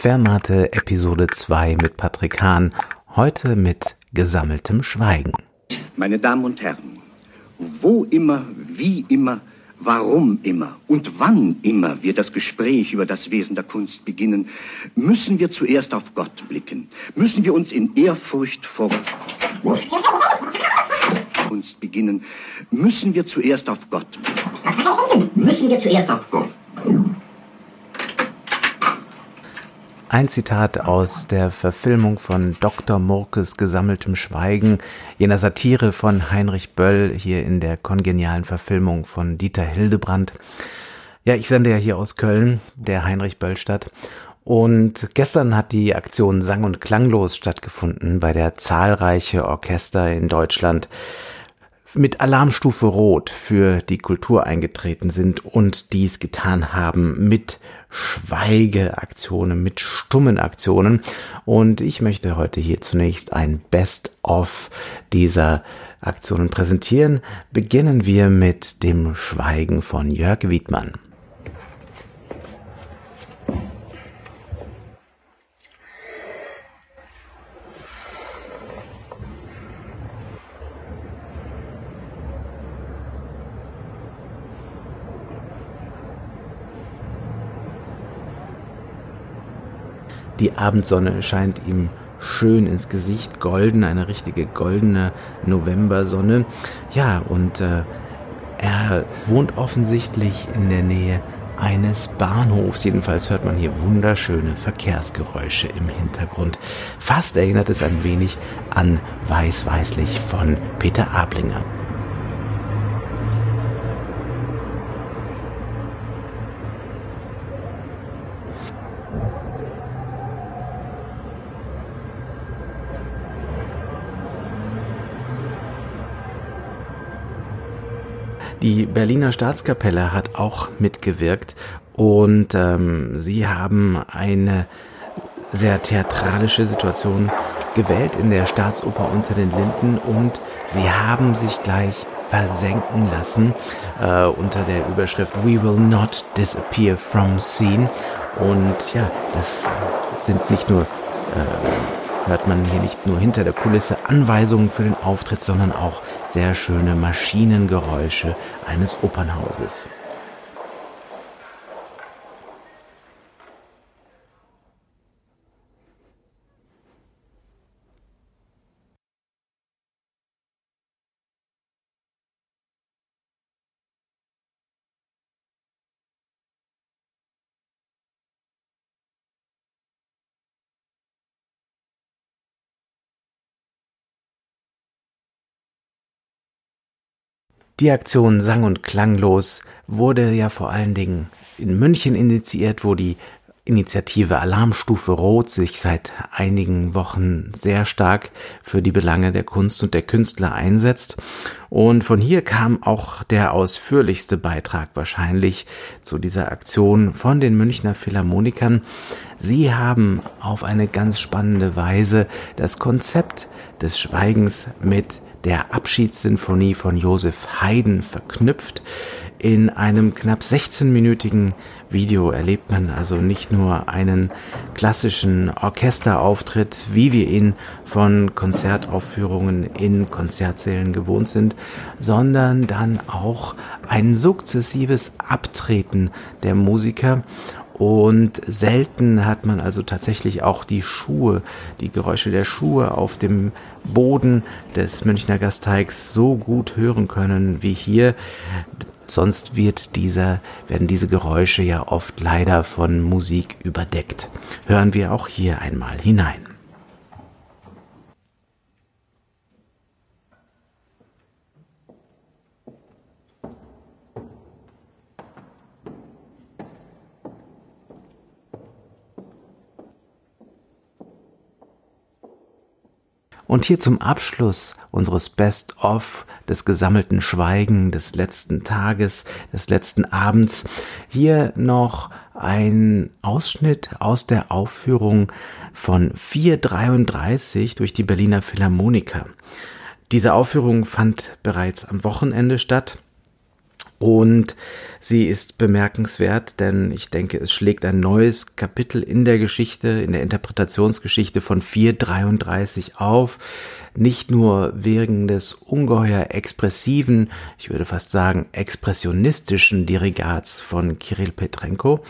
Fermate Episode 2 mit Patrick Hahn, heute mit gesammeltem Schweigen. Meine Damen und Herren, wo immer, wie immer, warum immer und wann immer wir das Gespräch über das Wesen der Kunst beginnen, müssen wir zuerst auf Gott blicken, müssen wir uns in Ehrfurcht vor Kunst beginnen, müssen wir zuerst auf Gott blicken. Müssen wir zuerst auf Gott. Ein Zitat aus der Verfilmung von Dr. Murkes gesammeltem Schweigen, jener Satire von Heinrich Böll, hier in der kongenialen Verfilmung von Dieter Hildebrand. Ja, ich sende ja hier aus Köln, der Heinrich Böll Stadt. Und gestern hat die Aktion Sang- und Klanglos stattgefunden, bei der zahlreiche Orchester in Deutschland mit Alarmstufe Rot für die Kultur eingetreten sind und dies getan haben mit Schweigeaktionen, mit stummen Aktionen. Und ich möchte heute hier zunächst ein Best-of dieser Aktionen präsentieren. Beginnen wir mit dem Schweigen von Jörg Wiedmann. Die Abendsonne scheint ihm schön ins Gesicht, golden, eine richtige goldene Novembersonne. Ja, und äh, er wohnt offensichtlich in der Nähe eines Bahnhofs. Jedenfalls hört man hier wunderschöne Verkehrsgeräusche im Hintergrund. Fast erinnert es ein wenig an Weiß-Weißlich von Peter Ablinger. Die Berliner Staatskapelle hat auch mitgewirkt und ähm, sie haben eine sehr theatralische Situation gewählt in der Staatsoper unter den Linden und sie haben sich gleich versenken lassen äh, unter der Überschrift We will not disappear from scene und ja, das sind nicht nur äh, hört man hier nicht nur hinter der Kulisse Anweisungen für den Auftritt, sondern auch sehr schöne Maschinengeräusche eines Opernhauses. Die Aktion Sang- und Klanglos wurde ja vor allen Dingen in München initiiert, wo die Initiative Alarmstufe Rot sich seit einigen Wochen sehr stark für die Belange der Kunst und der Künstler einsetzt. Und von hier kam auch der ausführlichste Beitrag wahrscheinlich zu dieser Aktion von den Münchner Philharmonikern. Sie haben auf eine ganz spannende Weise das Konzept des Schweigens mit der Abschiedssinfonie von Joseph Haydn verknüpft. In einem knapp 16-minütigen Video erlebt man also nicht nur einen klassischen Orchesterauftritt, wie wir ihn von Konzertaufführungen in Konzertsälen gewohnt sind, sondern dann auch ein sukzessives Abtreten der Musiker und selten hat man also tatsächlich auch die Schuhe, die Geräusche der Schuhe auf dem Boden des Münchner Gasteigs so gut hören können wie hier. Sonst wird dieser, werden diese Geräusche ja oft leider von Musik überdeckt. Hören wir auch hier einmal hinein. Und hier zum Abschluss unseres Best-of des gesammelten Schweigen des letzten Tages, des letzten Abends, hier noch ein Ausschnitt aus der Aufführung von 433 durch die Berliner Philharmoniker. Diese Aufführung fand bereits am Wochenende statt Und sie ist bemerkenswert, denn ich denke, es schlägt ein neues Kapitel in der Geschichte, in der Interpretationsgeschichte von 433 auf. Nicht nur wegen des ungeheuer expressiven, ich würde fast sagen expressionistischen Dirigats von Kirill Petrenko,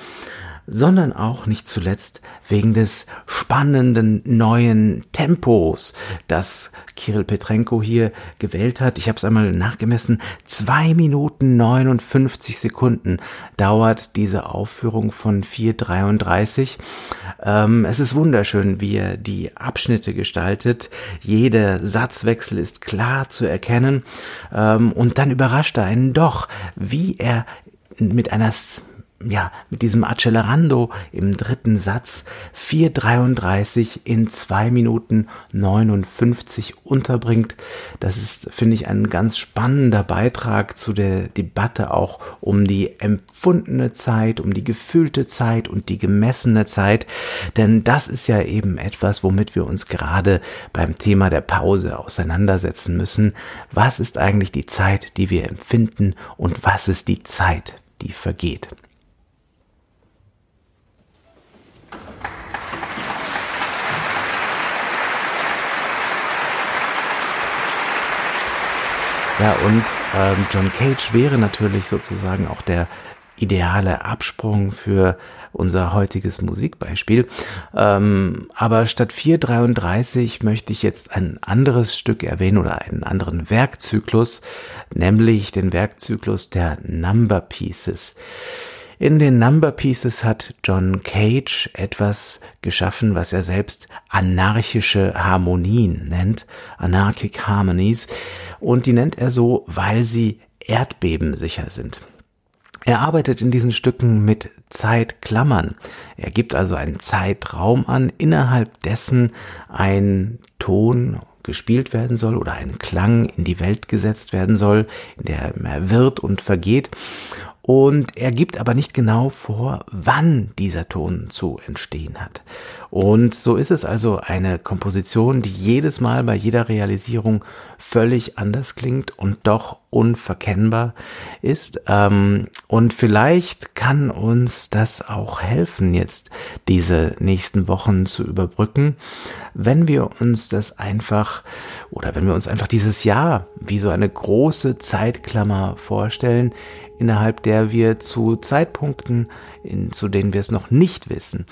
sondern auch nicht zuletzt wegen des spannenden neuen Tempos, das Kirill Petrenko hier gewählt hat. Ich habe es einmal nachgemessen. Zwei Minuten 59 Sekunden dauert diese Aufführung von 433. Ähm, es ist wunderschön, wie er die Abschnitte gestaltet. Jeder Satzwechsel ist klar zu erkennen. Ähm, und dann überrascht er einen doch, wie er mit einer ja, mit diesem Accelerando im dritten Satz 4,33 in 2 Minuten 59 unterbringt. Das ist, finde ich, ein ganz spannender Beitrag zu der Debatte auch um die empfundene Zeit, um die gefühlte Zeit und die gemessene Zeit. Denn das ist ja eben etwas, womit wir uns gerade beim Thema der Pause auseinandersetzen müssen. Was ist eigentlich die Zeit, die wir empfinden und was ist die Zeit, die vergeht? Ja, und ähm, John Cage wäre natürlich sozusagen auch der ideale Absprung für unser heutiges Musikbeispiel. Ähm, aber statt 433 möchte ich jetzt ein anderes Stück erwähnen oder einen anderen Werkzyklus, nämlich den Werkzyklus der Number Pieces. In den Number Pieces hat John Cage etwas geschaffen, was er selbst anarchische Harmonien nennt, Anarchic Harmonies, und die nennt er so, weil sie erdbebensicher sind. Er arbeitet in diesen Stücken mit Zeitklammern. Er gibt also einen Zeitraum an, innerhalb dessen ein Ton gespielt werden soll oder ein Klang in die Welt gesetzt werden soll, in der er wird und vergeht. Und er gibt aber nicht genau vor, wann dieser Ton zu entstehen hat. Und so ist es also eine Komposition, die jedes Mal bei jeder Realisierung völlig anders klingt und doch unverkennbar ist. Ähm, und vielleicht kann uns das auch helfen, jetzt diese nächsten Wochen zu überbrücken, wenn wir uns das einfach oder wenn wir uns einfach dieses Jahr wie so eine große Zeitklammer vorstellen, innerhalb der wir zu Zeitpunkten, in, zu denen wir es noch nicht wissen,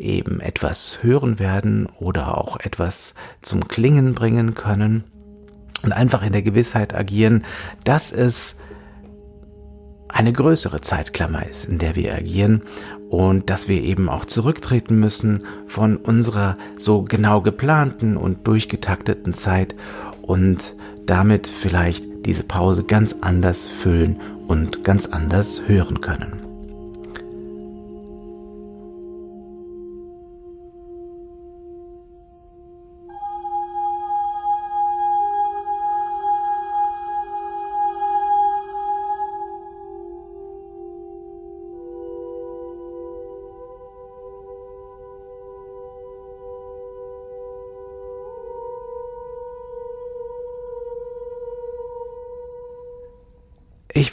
eben etwas hören werden oder auch etwas zum Klingen bringen können und einfach in der Gewissheit agieren, dass es eine größere Zeitklammer ist, in der wir agieren und dass wir eben auch zurücktreten müssen von unserer so genau geplanten und durchgetakteten Zeit und damit vielleicht diese Pause ganz anders füllen und ganz anders hören können.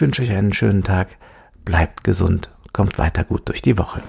Ich wünsche euch einen schönen Tag, bleibt gesund, kommt weiter gut durch die Woche.